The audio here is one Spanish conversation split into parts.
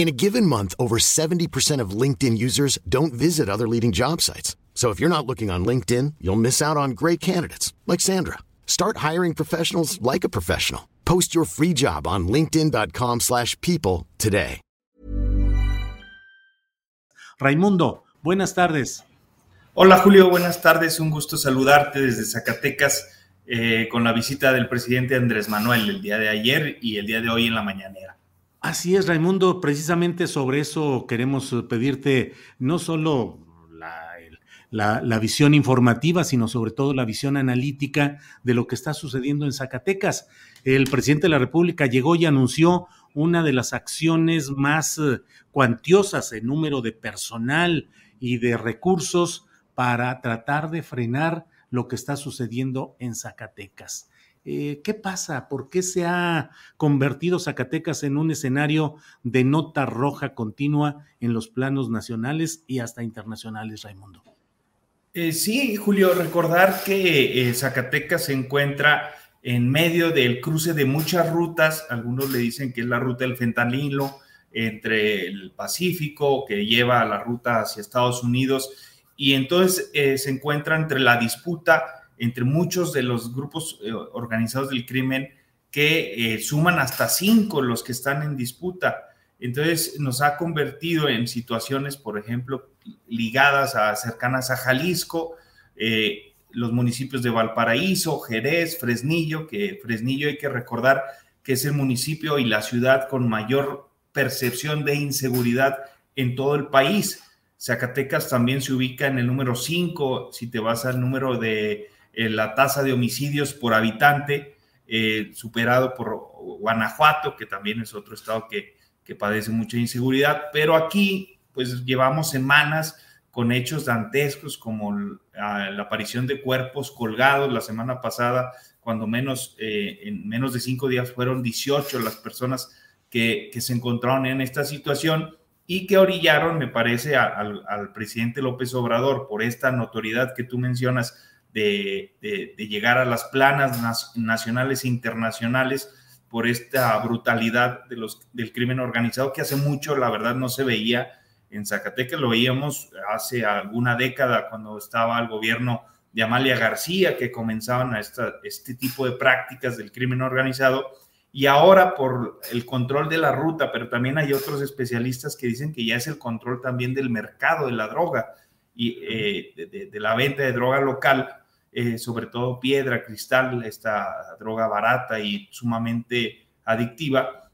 In a given month, over 70% of LinkedIn users don't visit other leading job sites. So if you're not looking on LinkedIn, you'll miss out on great candidates like Sandra. Start hiring professionals like a professional. Post your free job on linkedin.com/people today. Raimundo, buenas tardes. Hola Julio, buenas tardes. Un gusto saludarte desde Zacatecas eh, con la visita del presidente Andrés Manuel el día de ayer y el día de hoy en la mañanera. Así es, Raimundo. Precisamente sobre eso queremos pedirte no solo la, la, la, visión informativa, sino sobre todo la visión analítica de lo que está sucediendo en Zacatecas. El presidente de la República llegó y anunció una de las acciones más eh, cuantiosas en número de personal y de recursos para tratar de frenar lo que está sucediendo en Zacatecas. Eh, ¿Qué pasa? ¿Por qué se ha convertido Zacatecas en un escenario de nota roja continua en los planos nacionales y hasta internacionales, Raimundo? Eh, sí, Julio, recordar que eh, Zacatecas se encuentra en medio del cruce de muchas rutas, algunos le dicen que es la ruta del fentanilo entre el Pacífico, que lleva a la ruta hacia Estados Unidos, y entonces se encuentra entre la disputa entre muchos de los grupos eh, organizados del crimen que eh, suman hasta cinco los que están en disputa. Entonces nos ha convertido en situaciones, por ejemplo, ligadas a cercanas a Jalisco, eh, los municipios de Valparaíso, Jerez, Fresnillo, que Fresnillo hay que recordar que es el municipio y la ciudad con mayor percepción de inseguridad en todo el país. Zacatecas también se ubica en el número 5, si te vas al número de la tasa de homicidios por habitante, eh, superado por Guanajuato, que también es otro estado que, que padece mucha inseguridad, pero aquí pues llevamos semanas con hechos dantescos como la aparición de cuerpos colgados la semana pasada, cuando menos, eh, en menos de cinco días fueron 18 las personas que, que, se encontraron en esta situación y que orillaron, me parece, al, al presidente López Obrador por esta notoriedad que tú mencionas de, llegar a las planas nacionales e internacionales por esta brutalidad de los, del crimen organizado que hace mucho, la verdad, no se veía en Zacatecas, lo veíamos hace alguna década cuando estaba el gobierno de Amalia García, que comenzaban a esta, este tipo de prácticas del crimen organizado, y ahora por el control de la ruta, pero también hay otros especialistas que dicen que ya es el control también del mercado de la droga y eh, de, la venta de droga local, eh, sobre todo piedra, cristal, esta droga barata y sumamente adictiva,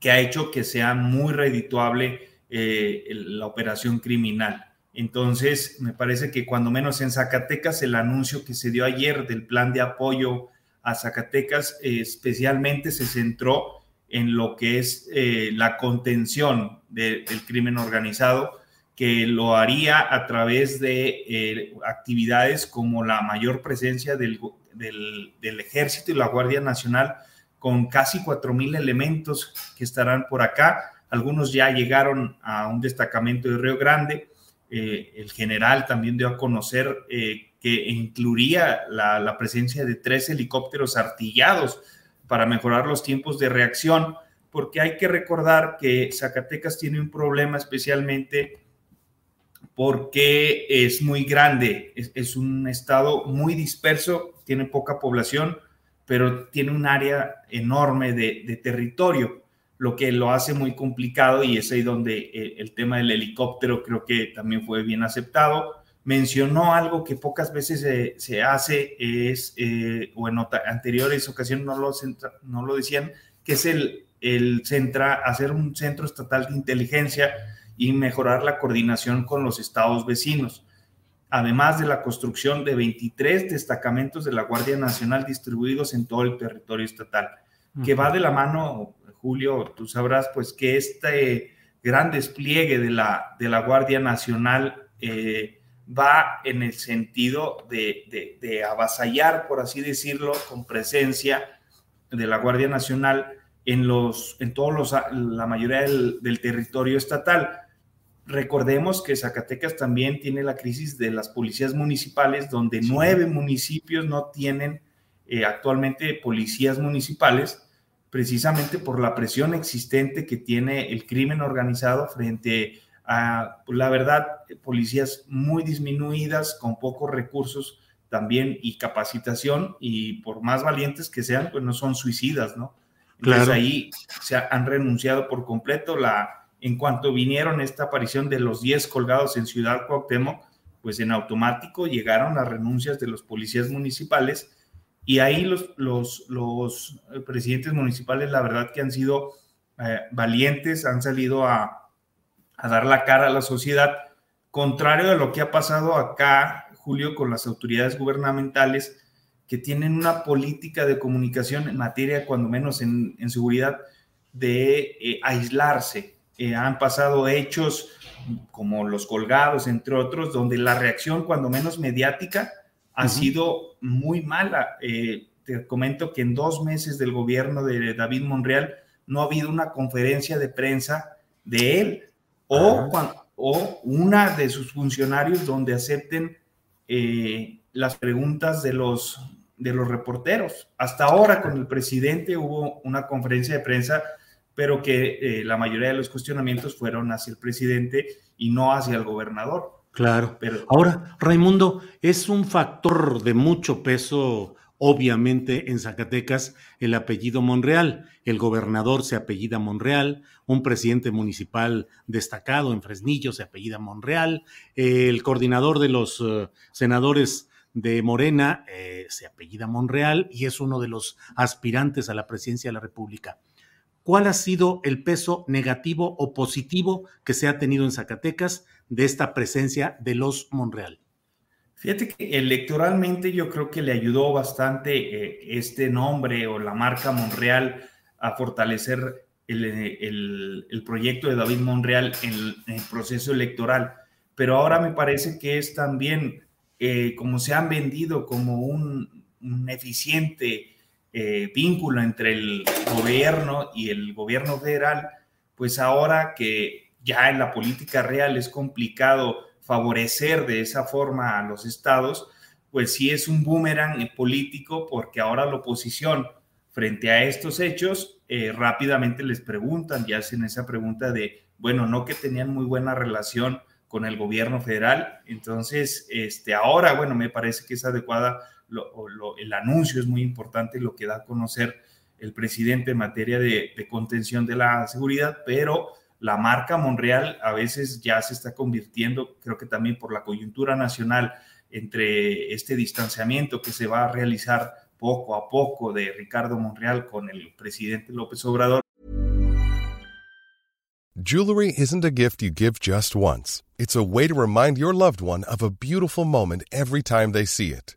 que ha hecho que sea muy redituable eh, la operación criminal. Entonces, me parece que cuando menos en Zacatecas, el anuncio que se dio ayer del plan de apoyo a Zacatecas especialmente se centró en lo que es eh, la contención del crimen organizado, que lo haría a través de eh, actividades como la mayor presencia del, del, ejército y la Guardia Nacional con casi 4.000 elementos que estarán por acá. Algunos ya llegaron a un destacamento de Río Grande. Eh, el general también dio a conocer eh, que incluiría la, la, presencia de tres helicópteros artillados para mejorar los tiempos de reacción, porque hay que recordar que Zacatecas tiene un problema especialmente porque es muy grande, es, un estado muy disperso, tiene poca población, pero tiene un área enorme de, territorio. lo que lo hace muy complicado y es ahí donde eh, el tema del helicóptero creo que también fue bien aceptado. Mencionó algo que pocas veces se hace, es, eh, o en anteriores ocasiones no lo, no lo decían, que es el, el centra, hacer un centro estatal de inteligencia y mejorar la coordinación con los estados vecinos, además de la construcción de 23 destacamentos de la Guardia Nacional distribuidos en todo el territorio estatal, que va de la mano, Julio, tú sabrás, pues que este gran despliegue de la, de la Guardia Nacional eh, va en el sentido de, de, avasallar, por así decirlo, con presencia de la Guardia Nacional en, los, en todos los, la mayoría del, del territorio estatal Recordemos que Zacatecas también tiene la crisis de las policías municipales, donde nueve municipios no tienen eh, actualmente policías municipales, precisamente por la presión existente que tiene el crimen organizado frente a, la verdad, policías muy disminuidas, con pocos recursos también y capacitación, y por más valientes que sean, pues no son suicidas, ¿no? Entonces ahí se han renunciado por completo. La en cuanto vinieron esta aparición de los 10 colgados en Ciudad Cuauhtémoc, pues en automático llegaron las renuncias de los policías municipales y ahí los, los, los presidentes municipales, la verdad que han sido eh, valientes, han salido a, a dar la cara a la sociedad, contrario a lo que ha pasado acá, Julio, con las autoridades gubernamentales que tienen una política de comunicación en materia, cuando menos en, en seguridad, de eh, aislarse, eh, han pasado hechos como los colgados, entre otros, donde la reacción, cuando menos mediática, ha sido muy mala. Eh, te comento que en dos meses del gobierno de David Monreal no ha habido una conferencia de prensa de él o, o una de sus funcionarios donde acepten eh, las preguntas de los, de los reporteros. Hasta ahora con el presidente hubo una conferencia de prensa pero que eh, la mayoría de los cuestionamientos fueron hacia el presidente y no hacia el gobernador. Claro. Pero, Ahora, Raimundo, es un factor de mucho peso, obviamente, en Zacatecas el apellido Monreal. El gobernador se apellida Monreal, un presidente municipal destacado en Fresnillo se apellida Monreal, el coordinador de los uh, senadores de Morena eh, se apellida Monreal y es uno de los aspirantes a la presidencia de la República. ¿Cuál ha sido el peso negativo o positivo que se ha tenido en Zacatecas de esta presencia de los Monreal? Fíjate que electoralmente yo creo que le ayudó bastante eh, este nombre o la marca Monreal a fortalecer el, proyecto de David Monreal en el, proceso electoral. Pero ahora me parece que es también eh, como se han vendido como un eficiente eh, vínculo entre el gobierno y el gobierno federal, pues ahora que ya en la política real es complicado favorecer de esa forma a los estados, pues sí es un boomerang político porque ahora la oposición frente a estos hechos eh, rápidamente les preguntan y hacen esa pregunta de, bueno, no que tenían muy buena relación con el gobierno federal, entonces, este, ahora, bueno, me parece que es adecuada el anuncio es muy importante, lo que da a conocer el presidente en materia de, contención de la seguridad, pero la marca Monreal a veces ya se está convirtiendo, creo que también por la coyuntura nacional, entre este distanciamiento que se va a realizar poco a poco de Ricardo Monreal con el presidente López Obrador. Jewelry isn't a gift you give just once. It's a way to remind your loved one of a beautiful moment every time they see it.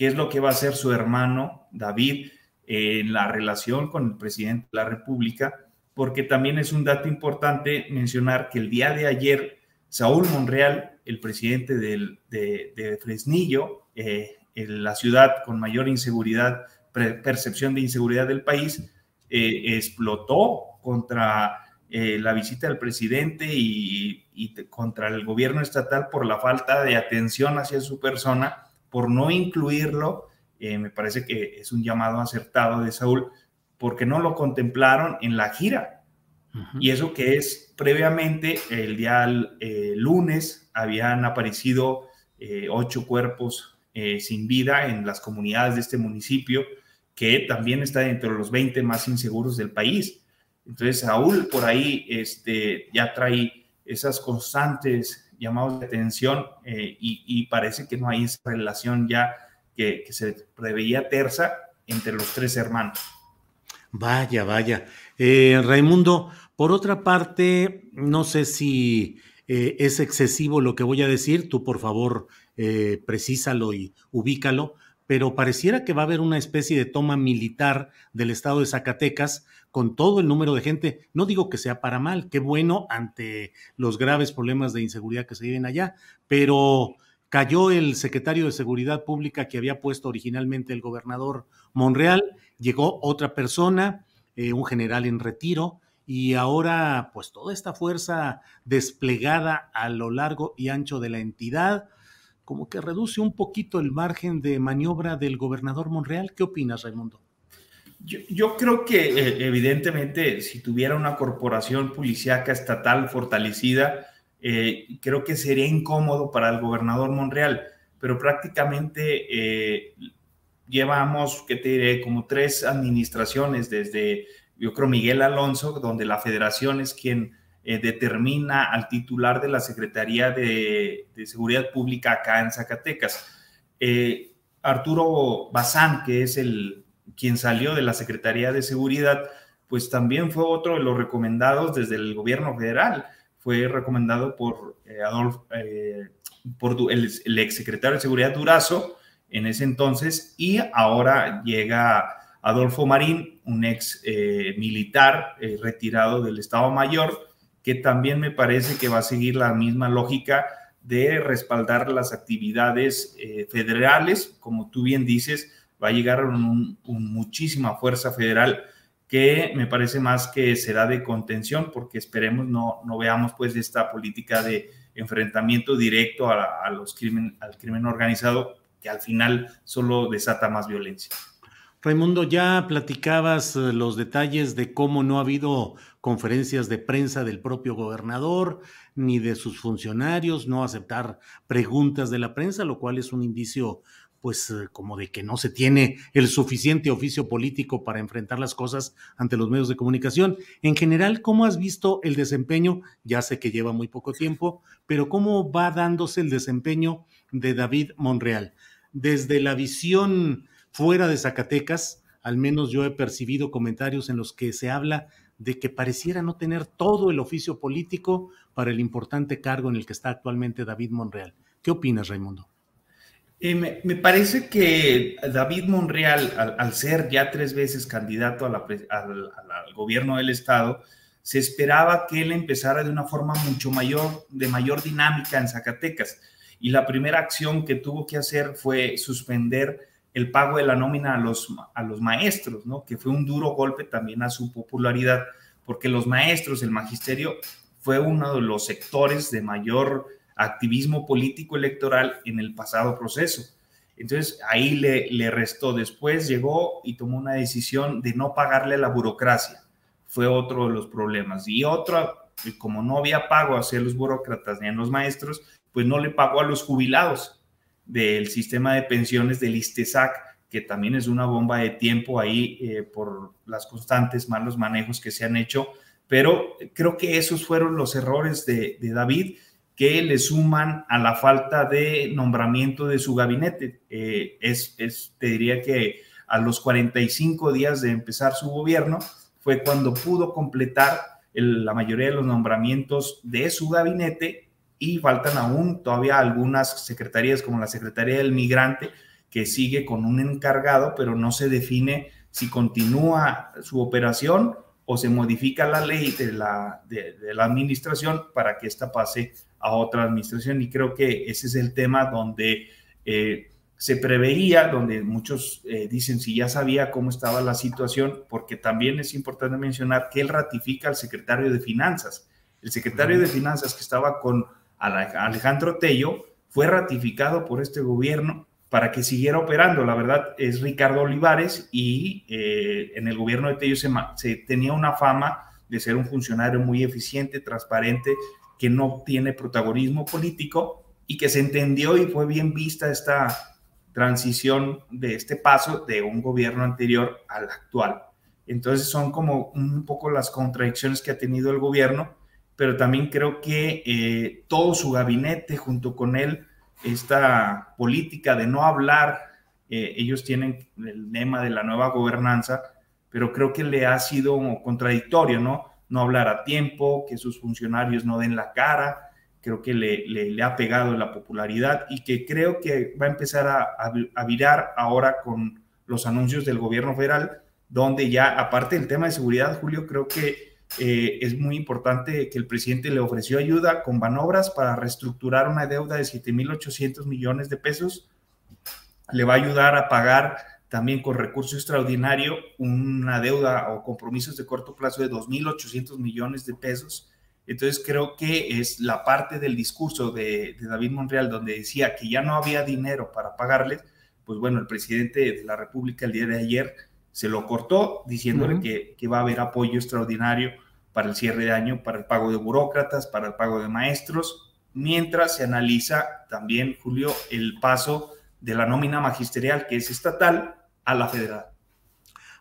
qué es lo que va a hacer su hermano David en la relación con el presidente de la República, porque también es un dato importante mencionar que el día de ayer Saúl Monreal, el presidente de, Fresnillo, eh, en la ciudad con mayor inseguridad, percepción de inseguridad del país, eh, explotó contra eh, la visita del presidente y, contra el gobierno estatal por la falta de atención hacia su persona, por no incluirlo eh, me parece que es un llamado acertado de Saúl, porque no lo contemplaron en la gira. Y eso que es previamente, el día eh, lunes, habían aparecido eh, ocho cuerpos sin vida en las comunidades de este municipio, que también está dentro de los 20 más inseguros del país. Entonces, Saúl por ahí este, ya trae esas constantes llamados de atención y, y, parece que no hay esa relación ya que, se preveía terza entre los tres hermanos. Vaya, vaya. Eh, Raimundo, por otra parte, no sé si eh, es excesivo lo que voy a decir, tú por favor eh, precísalo y ubícalo, pero pareciera que va a haber una especie de toma militar del estado de Zacatecas con todo el número de gente. No digo que sea para mal, qué bueno ante los graves problemas de inseguridad que se viven allá, pero cayó el secretario de Seguridad Pública que había puesto originalmente el gobernador Monreal, llegó otra persona, eh, un general en retiro, y ahora pues toda esta fuerza desplegada a lo largo y ancho de la entidad, como que reduce un poquito el margen de maniobra del gobernador Monreal. ¿Qué opinas, Raimundo? Yo, creo que eh, evidentemente si tuviera una corporación policíaca estatal fortalecida, eh, creo que sería incómodo para el gobernador Monreal, pero prácticamente eh, llevamos, ¿qué te diré?, como tres administraciones desde, yo creo, Miguel Alonso, donde la federación es quien eh, determina al titular de la Secretaría de, Seguridad Pública acá en Zacatecas. Arturo Bazán, que es el quien salió de la Secretaría de Seguridad, pues también fue otro de los recomendados desde el gobierno federal fue recomendado por, eh, eh, por el, el exsecretario de Seguridad Durazo en ese entonces y ahora llega Adolfo Marín, un ex eh, militar retirado del Estado Mayor, que también me parece que va a seguir la misma lógica de respaldar las actividades federales, como tú bien dices, va a llegar un, muchísima fuerza federal que me parece más que será de contención, porque esperemos no, no veamos pues esta política de enfrentamiento directo a, los crimen, al crimen organizado, que al final solo desata más violencia. Raimundo, ya platicabas eh, los detalles de cómo no ha habido conferencias de prensa del propio gobernador ni de sus funcionarios, no aceptar preguntas de la prensa, lo cual es un indicio pues eh, como de que no se tiene el suficiente oficio político para enfrentar las cosas ante los medios de comunicación. En general, ¿cómo has visto el desempeño? Ya sé que lleva muy poco tiempo, pero ¿cómo va dándose el desempeño de David Monreal? Desde la visión fuera de Zacatecas, al menos yo he percibido comentarios en los que se habla de que pareciera no tener todo el oficio político para el importante cargo en el que está actualmente David Monreal. ¿Qué opinas, Raimundo? Eh, me, parece que David Monreal, al, ser ya tres veces candidato al, gobierno del Estado, se esperaba que él empezara de una forma mucho mayor, de mayor dinámica en Zacatecas. Y la primera acción que tuvo que hacer fue suspender el pago de la nómina a los, a los maestros, ¿no? que fue un duro golpe también a su popularidad, porque los maestros, el magisterio, fue uno de los sectores de mayor activismo político electoral en el pasado proceso. Entonces ahí le, le restó. Después llegó y tomó una decisión de no pagarle a la burocracia. Fue otro de los problemas. Y otro, como no había pago hacia los burócratas ni a los maestros, pues no le pagó a los jubilados del sistema de pensiones del ISTESAC, que también es una bomba de tiempo ahí eh, por las constantes malos manejos que se han hecho, pero creo que esos fueron los errores de, David que le suman a la falta de nombramiento de su gabinete. Eh, es, te diría que a los 45 días de empezar su gobierno fue cuando pudo completar la mayoría de los nombramientos de su gabinete y faltan aún todavía algunas secretarías como la Secretaría del Migrante, que sigue con un encargado, pero no se define si continúa su operación o se modifica la ley de la, de, la administración para que ésta pase a otra administración. Y creo que ese es el tema donde eh, se preveía, donde muchos eh, dicen si ya sabía cómo estaba la situación, porque también es importante mencionar que él ratifica al secretario de Finanzas. El secretario de Finanzas que estaba con Alejandro Tello fue ratificado por este gobierno para que siguiera operando. La verdad es Ricardo Olivares y eh, en el gobierno de Tello se, tenía una fama de ser un funcionario muy eficiente, transparente, que no tiene protagonismo político y que se entendió y fue bien vista esta transición de este paso de un gobierno anterior al actual. Entonces son como un poco las contradicciones que ha tenido el gobierno, pero también creo que eh, todo su gabinete junto con él esta política de no hablar, eh, ellos tienen el lema de la nueva gobernanza, pero creo que le ha sido contradictorio, ¿no? No hablar a tiempo, que sus funcionarios no den la cara, creo que le, le, ha pegado la popularidad y que creo que va a empezar a, a, virar ahora con los anuncios del gobierno federal, donde ya, aparte del tema de seguridad, Julio, creo que eh, es muy importante que el presidente le ofreció ayuda con Banobras para reestructurar una deuda de 7.800 millones de pesos. Le va a ayudar a pagar también con recurso extraordinario una deuda o compromisos de corto plazo de 2.800 millones de pesos. Entonces creo que es la parte del discurso de, David Monreal donde decía que ya no había dinero para pagarles, pues bueno, el presidente de la República el día de ayer se lo cortó diciéndole que, que, va a haber apoyo extraordinario para el cierre de año, para el pago de burócratas, para el pago de maestros, mientras se analiza también, Julio, el paso de la nómina magisterial, que es estatal, a la federal.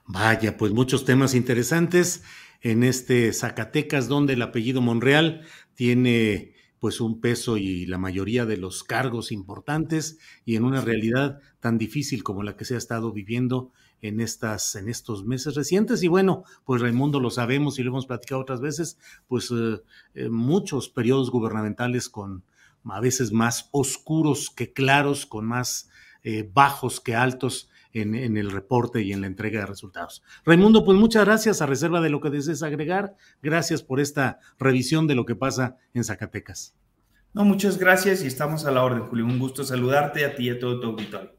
Vaya, pues muchos temas interesantes en este Zacatecas, donde el apellido Monreal tiene pues un peso y la mayoría de los cargos importantes y en una realidad tan difícil como la que se ha estado viviendo en, estas, en estos meses recientes. Y bueno, pues Raimundo lo sabemos y lo hemos platicado otras veces, pues eh, eh, muchos periodos gubernamentales con a veces más oscuros que claros, con más eh, bajos que altos en, en, el reporte y en la entrega de resultados. Raimundo, pues muchas gracias a reserva de lo que desees agregar. Gracias por esta revisión de lo que pasa en Zacatecas. No, muchas gracias y estamos a la orden, Julio. Un gusto saludarte a ti y a todo tu auditorio.